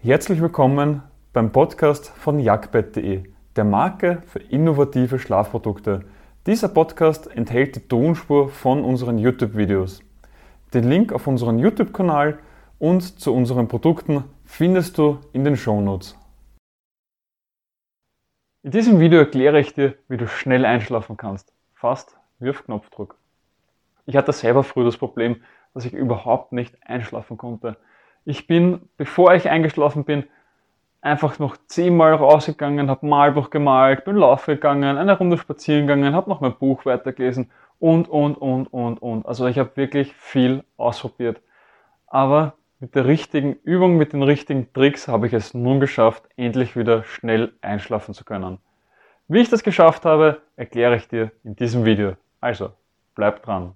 Herzlich willkommen beim Podcast von jagdbett.de, der Marke für innovative Schlafprodukte. Dieser Podcast enthält die Tonspur von unseren YouTube-Videos. Den Link auf unseren YouTube-Kanal und zu unseren Produkten findest du in den Shownotes. In diesem Video erkläre ich dir, wie du schnell einschlafen kannst. Fast wie auf Knopfdruck. Ich hatte selber früher das Problem, dass ich überhaupt nicht einschlafen konnte. Ich bin, bevor ich eingeschlafen bin, einfach noch zehnmal rausgegangen, habe Malbuch gemalt, bin laufen gegangen, eine Runde spazieren gegangen, habe noch mein Buch weitergelesen und, und, und, und, und. Also ich habe wirklich viel ausprobiert. Aber mit der richtigen Übung, mit den richtigen Tricks habe ich es nun geschafft, endlich wieder schnell einschlafen zu können. Wie ich das geschafft habe, erkläre ich dir in diesem Video. Also, bleib dran.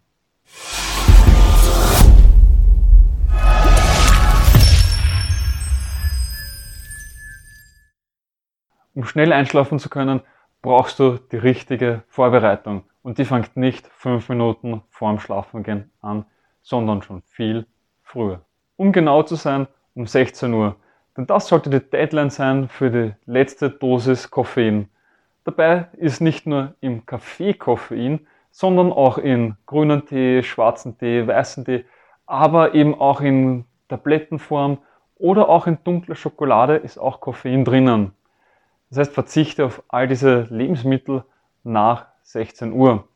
Um schnell einschlafen zu können, brauchst du die richtige Vorbereitung. Und die fängt nicht fünf Minuten vorm Schlafengehen an, sondern schon viel früher. Um genau zu sein, um 16 Uhr. Denn das sollte die Deadline sein für die letzte Dosis Koffein. Dabei ist nicht nur im Kaffee Koffein, sondern auch in grünen Tee, schwarzen Tee, weißen Tee, aber eben auch in Tablettenform oder auch in dunkler Schokolade ist auch Koffein drinnen. Das heißt, verzichte auf all diese Lebensmittel nach 16 Uhr.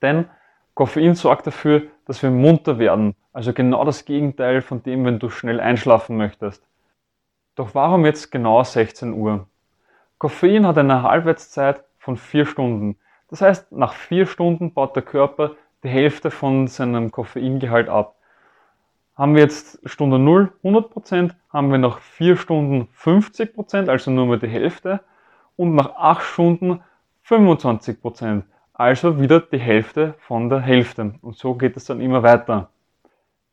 Denn Koffein sorgt dafür, dass wir munter werden. Also genau das Gegenteil von dem, wenn du schnell einschlafen möchtest. Doch warum jetzt genau 16 Uhr? Koffein hat eine Halbwertszeit von 4 Stunden. Das heißt, nach 4 Stunden baut der Körper die Hälfte von seinem Koffeingehalt ab. Haben wir jetzt Stunde 0 100%, haben wir nach 4 Stunden 50%, also nur mal die Hälfte, und nach 8 Stunden 25%, also wieder die Hälfte von der Hälfte. Und so geht es dann immer weiter.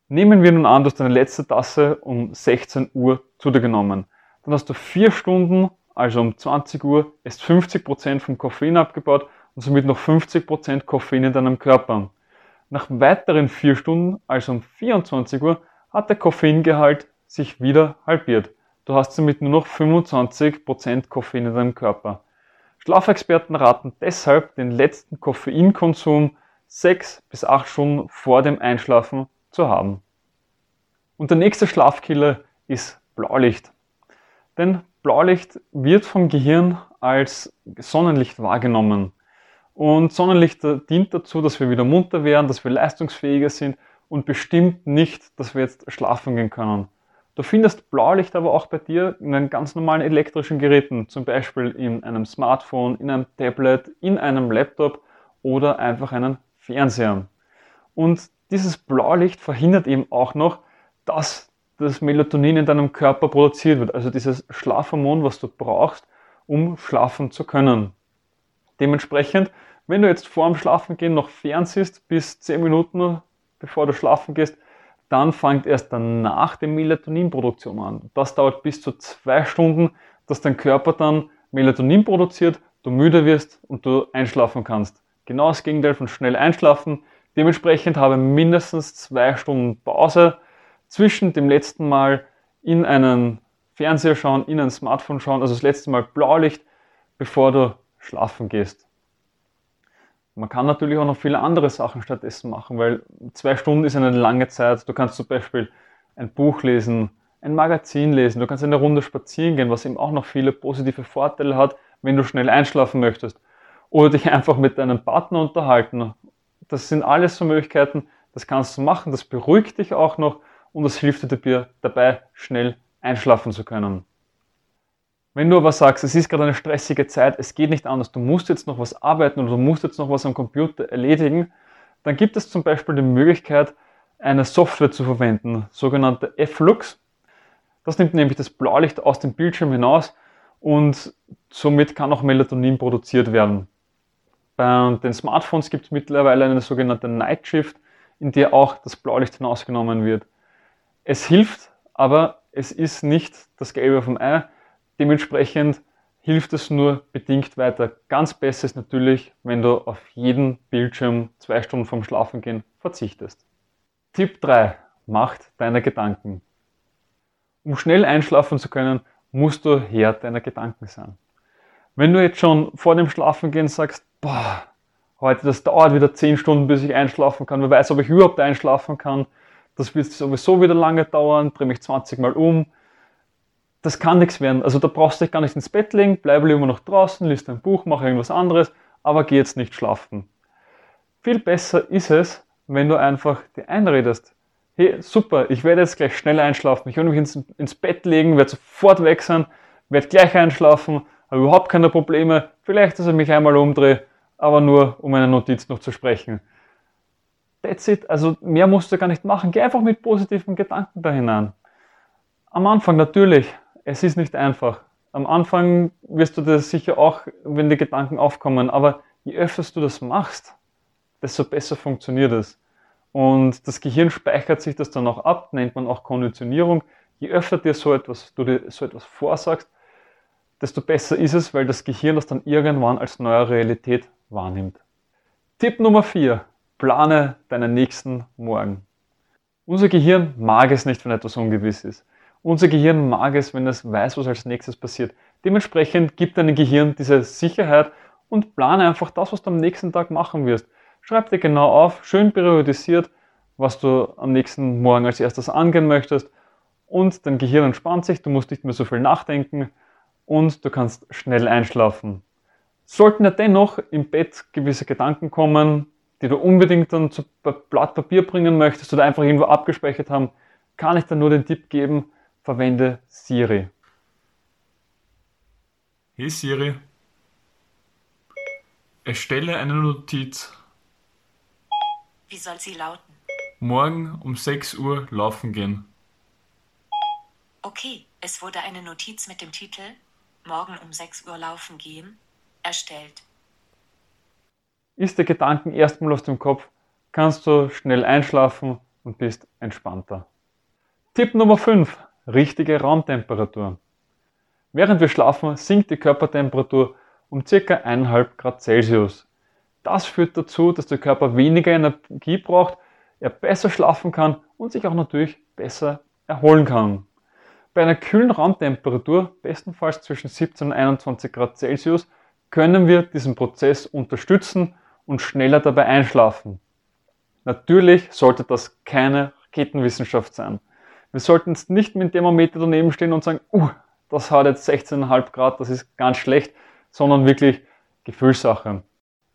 Nehmen wir nun an, du hast deine letzte Tasse um 16 Uhr zu dir genommen. Dann hast du 4 Stunden, also um 20 Uhr, ist 50% vom Koffein abgebaut und somit noch 50% Koffein in deinem Körper. Nach weiteren vier Stunden, also um 24 Uhr, hat der Koffeingehalt sich wieder halbiert. Du hast somit nur noch 25% Koffein in deinem Körper. Schlafexperten raten deshalb, den letzten Koffeinkonsum 6 bis 8 Stunden vor dem Einschlafen zu haben. Und der nächste Schlafkiller ist Blaulicht. Denn Blaulicht wird vom Gehirn als Sonnenlicht wahrgenommen. Und Sonnenlicht dient dazu, dass wir wieder munter werden, dass wir leistungsfähiger sind und bestimmt nicht, dass wir jetzt schlafen gehen können. Du findest Blaulicht aber auch bei dir in den ganz normalen elektrischen Geräten, zum Beispiel in einem Smartphone, in einem Tablet, in einem Laptop oder einfach einen Fernseher. Und dieses Blaulicht verhindert eben auch noch, dass das Melatonin in deinem Körper produziert wird, also dieses Schlafhormon, was du brauchst, um schlafen zu können. Dementsprechend wenn du jetzt vor dem Schlafengehen noch fernsiehst bis 10 Minuten bevor du schlafen gehst, dann fängt erst danach die Melatoninproduktion an. Das dauert bis zu zwei Stunden, dass dein Körper dann Melatonin produziert, du müde wirst und du einschlafen kannst. Genau das Gegenteil von schnell einschlafen. Dementsprechend habe mindestens zwei Stunden Pause zwischen dem letzten Mal in einen Fernseher schauen, in ein Smartphone schauen, also das letzte Mal Blaulicht, bevor du schlafen gehst. Man kann natürlich auch noch viele andere Sachen stattdessen machen, weil zwei Stunden ist eine lange Zeit. Du kannst zum Beispiel ein Buch lesen, ein Magazin lesen, du kannst eine Runde spazieren gehen, was eben auch noch viele positive Vorteile hat, wenn du schnell einschlafen möchtest. Oder dich einfach mit deinem Partner unterhalten. Das sind alles so Möglichkeiten, das kannst du machen, das beruhigt dich auch noch und das hilft dir dabei, schnell einschlafen zu können. Wenn du aber sagst, es ist gerade eine stressige Zeit, es geht nicht anders, du musst jetzt noch was arbeiten oder du musst jetzt noch was am Computer erledigen, dann gibt es zum Beispiel die Möglichkeit, eine Software zu verwenden, sogenannte F-Lux. Das nimmt nämlich das Blaulicht aus dem Bildschirm hinaus und somit kann auch Melatonin produziert werden. Bei den Smartphones gibt es mittlerweile eine sogenannte Night Shift, in der auch das Blaulicht hinausgenommen wird. Es hilft, aber es ist nicht das Gelbe vom Ei. Dementsprechend hilft es nur bedingt weiter. Ganz besser ist natürlich, wenn du auf jeden Bildschirm zwei Stunden vorm Schlafengehen verzichtest. Tipp 3. Macht deine Gedanken. Um schnell einschlafen zu können, musst du Herr deiner Gedanken sein. Wenn du jetzt schon vor dem Schlafengehen sagst, boah, heute, das dauert wieder 10 Stunden, bis ich einschlafen kann, wer weiß, ob ich überhaupt einschlafen kann, das wird sowieso wieder lange dauern, drehe mich 20 Mal um, das kann nichts werden. Also da brauchst du dich gar nicht ins Bett legen, bleib lieber noch draußen, liest ein Buch, mach irgendwas anderes, aber geh jetzt nicht schlafen. Viel besser ist es, wenn du einfach dir einredest, hey, super, ich werde jetzt gleich schnell einschlafen, ich werde mich ins, ins Bett legen, werde sofort weg sein, werde gleich einschlafen, habe überhaupt keine Probleme, vielleicht, dass ich mich einmal umdrehe, aber nur, um eine Notiz noch zu sprechen. That's it, also mehr musst du gar nicht machen, geh einfach mit positiven Gedanken da hinein. Am Anfang natürlich, es ist nicht einfach. Am Anfang wirst du das sicher auch, wenn die Gedanken aufkommen, aber je öfter du das machst, desto besser funktioniert es. Und das Gehirn speichert sich das dann auch ab, nennt man auch Konditionierung. Je öfter dir so etwas, du dir so etwas vorsagst, desto besser ist es, weil das Gehirn das dann irgendwann als neue Realität wahrnimmt. Tipp Nummer 4. Plane deinen nächsten Morgen. Unser Gehirn mag es nicht, wenn etwas ungewiss ist. Unser Gehirn mag es, wenn es weiß, was als nächstes passiert. Dementsprechend gibt deinem Gehirn diese Sicherheit und plane einfach das, was du am nächsten Tag machen wirst. Schreib dir genau auf, schön periodisiert, was du am nächsten Morgen als erstes angehen möchtest und dein Gehirn entspannt sich, du musst nicht mehr so viel nachdenken und du kannst schnell einschlafen. Sollten ja dennoch im Bett gewisse Gedanken kommen, die du unbedingt dann zu Blatt Papier bringen möchtest oder einfach irgendwo abgespeichert haben, kann ich dir nur den Tipp geben, verwende Siri. Hey Siri, erstelle eine Notiz wie soll sie lauten? Morgen um 6 Uhr laufen gehen. Okay, es wurde eine Notiz mit dem Titel Morgen um 6 Uhr laufen gehen erstellt. Ist der Gedanken erstmal aus dem Kopf, kannst du schnell einschlafen und bist entspannter. Tipp Nummer 5. Richtige Raumtemperatur. Während wir schlafen, sinkt die Körpertemperatur um ca. 1,5 Grad Celsius. Das führt dazu, dass der Körper weniger Energie braucht, er besser schlafen kann und sich auch natürlich besser erholen kann. Bei einer kühlen Raumtemperatur, bestenfalls zwischen 17 und 21 Grad Celsius, können wir diesen Prozess unterstützen und schneller dabei einschlafen. Natürlich sollte das keine Raketenwissenschaft sein. Wir sollten nicht mit dem Thermometer daneben stehen und sagen, uh, das hat jetzt 16,5 Grad, das ist ganz schlecht, sondern wirklich Gefühlssache.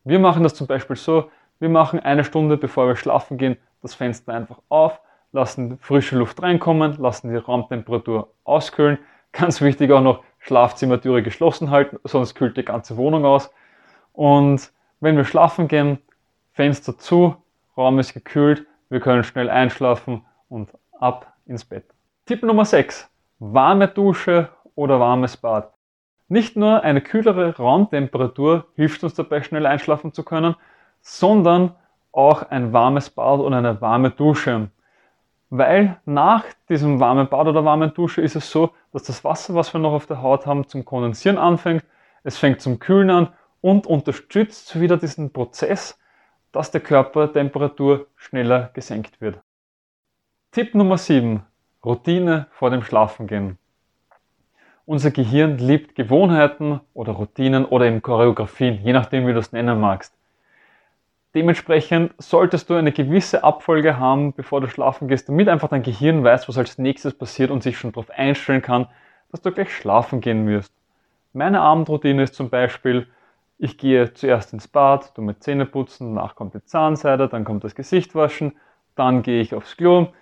Wir machen das zum Beispiel so, wir machen eine Stunde bevor wir schlafen gehen das Fenster einfach auf, lassen frische Luft reinkommen, lassen die Raumtemperatur auskühlen. Ganz wichtig auch noch Schlafzimmertüre geschlossen halten, sonst kühlt die ganze Wohnung aus. Und wenn wir schlafen gehen, Fenster zu, Raum ist gekühlt, wir können schnell einschlafen und ab ins Bett. Tipp Nummer 6. Warme Dusche oder warmes Bad. Nicht nur eine kühlere Raumtemperatur hilft uns dabei, schnell einschlafen zu können, sondern auch ein warmes Bad und eine warme Dusche. Weil nach diesem warmen Bad oder warmen Dusche ist es so, dass das Wasser, was wir noch auf der Haut haben, zum Kondensieren anfängt, es fängt zum Kühlen an und unterstützt wieder diesen Prozess, dass der Körpertemperatur schneller gesenkt wird. Tipp Nummer 7. Routine vor dem Schlafengehen. Unser Gehirn liebt Gewohnheiten oder Routinen oder eben Choreografien, je nachdem, wie du es nennen magst. Dementsprechend solltest du eine gewisse Abfolge haben, bevor du schlafen gehst, damit einfach dein Gehirn weiß, was als nächstes passiert und sich schon darauf einstellen kann, dass du gleich schlafen gehen wirst. Meine Abendroutine ist zum Beispiel, ich gehe zuerst ins Bad, tu mir Zähne putzen, danach kommt die Zahnseide, dann kommt das Gesicht waschen, dann gehe ich aufs Klo,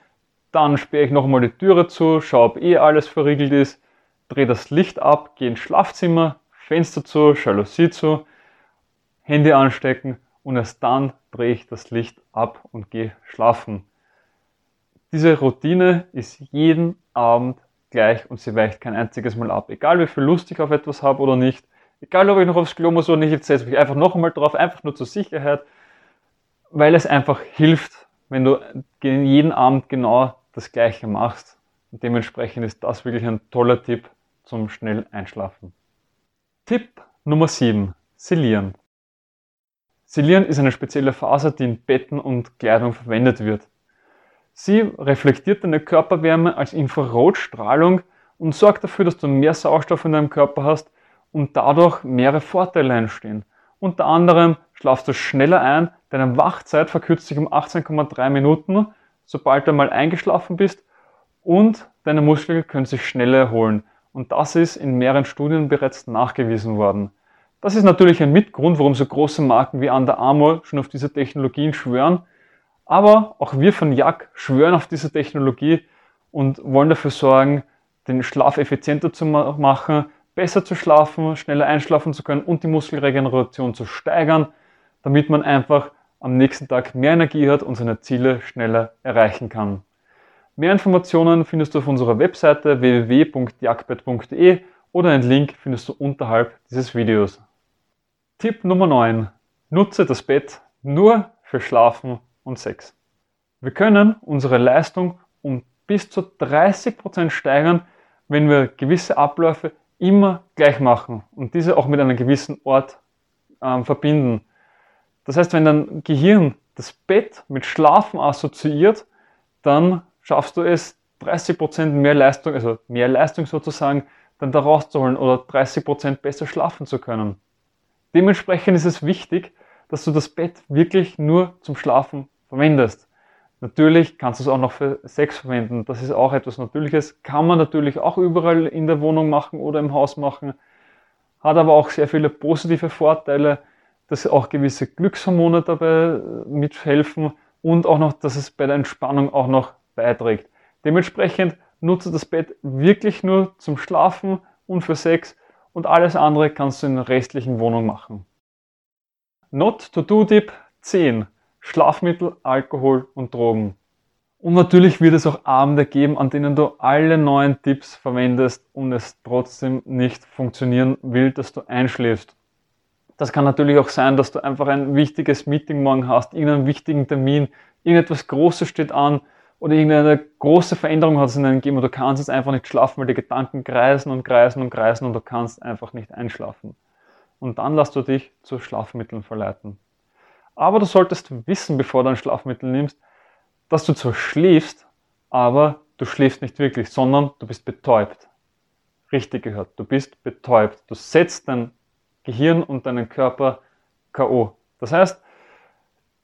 dann sperre ich nochmal die Türe zu, schaue, ob eh alles verriegelt ist, drehe das Licht ab, gehe ins Schlafzimmer, Fenster zu, Jalousie zu, Handy anstecken und erst dann drehe ich das Licht ab und gehe schlafen. Diese Routine ist jeden Abend gleich und sie weicht kein einziges Mal ab. Egal wie viel Lust ich auf etwas habe oder nicht, egal ob ich noch aufs Klo muss oder nicht, jetzt setze ich einfach noch einmal drauf, einfach nur zur Sicherheit, weil es einfach hilft, wenn du jeden Abend genau das Gleiche machst. Und dementsprechend ist das wirklich ein toller Tipp, zum schnell Einschlafen. Tipp Nummer 7. Silieren. Silieren ist eine spezielle Faser, die in Betten und Kleidung verwendet wird. Sie reflektiert deine Körperwärme als Infrarotstrahlung und sorgt dafür, dass du mehr Sauerstoff in deinem Körper hast und dadurch mehrere Vorteile entstehen. Unter anderem schlafst du schneller ein, deine Wachzeit verkürzt sich um 18,3 Minuten, sobald du mal eingeschlafen bist und deine Muskeln können sich schneller erholen. Und das ist in mehreren Studien bereits nachgewiesen worden. Das ist natürlich ein Mitgrund, warum so große Marken wie Under Armour schon auf diese Technologien schwören. Aber auch wir von JAK schwören auf diese Technologie und wollen dafür sorgen, den Schlaf effizienter zu machen, besser zu schlafen, schneller einschlafen zu können und die Muskelregeneration zu steigern, damit man einfach am nächsten Tag mehr Energie hat und seine Ziele schneller erreichen kann. Mehr Informationen findest du auf unserer Webseite www.jagdbett.de oder einen Link findest du unterhalb dieses Videos. Tipp Nummer 9. Nutze das Bett nur für Schlafen und Sex. Wir können unsere Leistung um bis zu 30% steigern, wenn wir gewisse Abläufe immer gleich machen und diese auch mit einem gewissen Ort ähm, verbinden. Das heißt, wenn dein Gehirn das Bett mit Schlafen assoziiert, dann schaffst du es, 30% mehr Leistung, also mehr Leistung sozusagen, dann da rauszuholen oder 30% besser schlafen zu können. Dementsprechend ist es wichtig, dass du das Bett wirklich nur zum Schlafen verwendest. Natürlich kannst du es auch noch für Sex verwenden. Das ist auch etwas Natürliches. Kann man natürlich auch überall in der Wohnung machen oder im Haus machen. Hat aber auch sehr viele positive Vorteile, dass auch gewisse Glückshormone dabei äh, mithelfen und auch noch, dass es bei der Entspannung auch noch beiträgt. Dementsprechend nutze das Bett wirklich nur zum Schlafen und für Sex und alles andere kannst du in der restlichen Wohnung machen. Not to do Tip 10. Schlafmittel, Alkohol und Drogen. Und natürlich wird es auch Abende geben, an denen du alle neuen Tipps verwendest und es trotzdem nicht funktionieren will, dass du einschläfst. Das kann natürlich auch sein, dass du einfach ein wichtiges Meeting morgen hast, irgendeinen wichtigen Termin, irgendetwas Großes steht an oder irgendeine große Veränderung hat es in deinem Leben und du kannst jetzt einfach nicht schlafen, weil die Gedanken kreisen und kreisen und kreisen und du kannst einfach nicht einschlafen. Und dann lässt du dich zu Schlafmitteln verleiten. Aber du solltest wissen, bevor du ein Schlafmittel nimmst, dass du zwar schläfst, aber du schläfst nicht wirklich, sondern du bist betäubt. Richtig gehört, du bist betäubt. Du setzt dein Gehirn und deinen Körper K.O. Das heißt,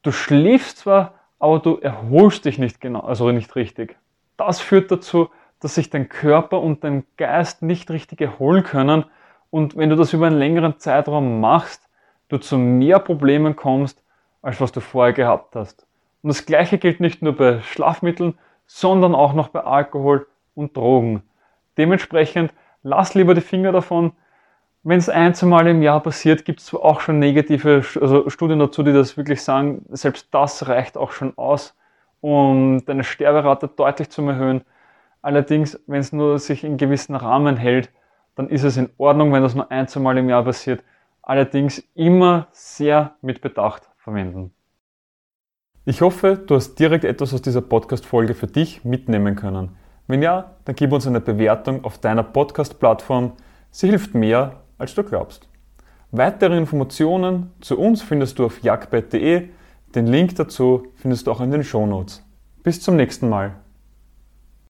du schläfst zwar, aber du erholst dich nicht genau, also nicht richtig. Das führt dazu, dass sich dein Körper und dein Geist nicht richtig erholen können. Und wenn du das über einen längeren Zeitraum machst, du zu mehr Problemen kommst, als was du vorher gehabt hast. Und das gleiche gilt nicht nur bei Schlafmitteln, sondern auch noch bei Alkohol und Drogen. Dementsprechend lass lieber die Finger davon. Wenn es ein, zwei Mal im Jahr passiert, gibt es auch schon negative also Studien dazu, die das wirklich sagen, selbst das reicht auch schon aus, um deine Sterberate deutlich zu erhöhen. Allerdings, wenn es nur sich in gewissen Rahmen hält, dann ist es in Ordnung, wenn das nur ein, zwei Mal im Jahr passiert. Allerdings immer sehr mit Bedacht verwenden. Ich hoffe, du hast direkt etwas aus dieser Podcast-Folge für dich mitnehmen können. Wenn ja, dann gib uns eine Bewertung auf deiner Podcast-Plattform. Sie hilft mehr, als du glaubst. Weitere Informationen zu uns findest du auf jagdbett.de. Den Link dazu findest du auch in den Shownotes. Bis zum nächsten Mal.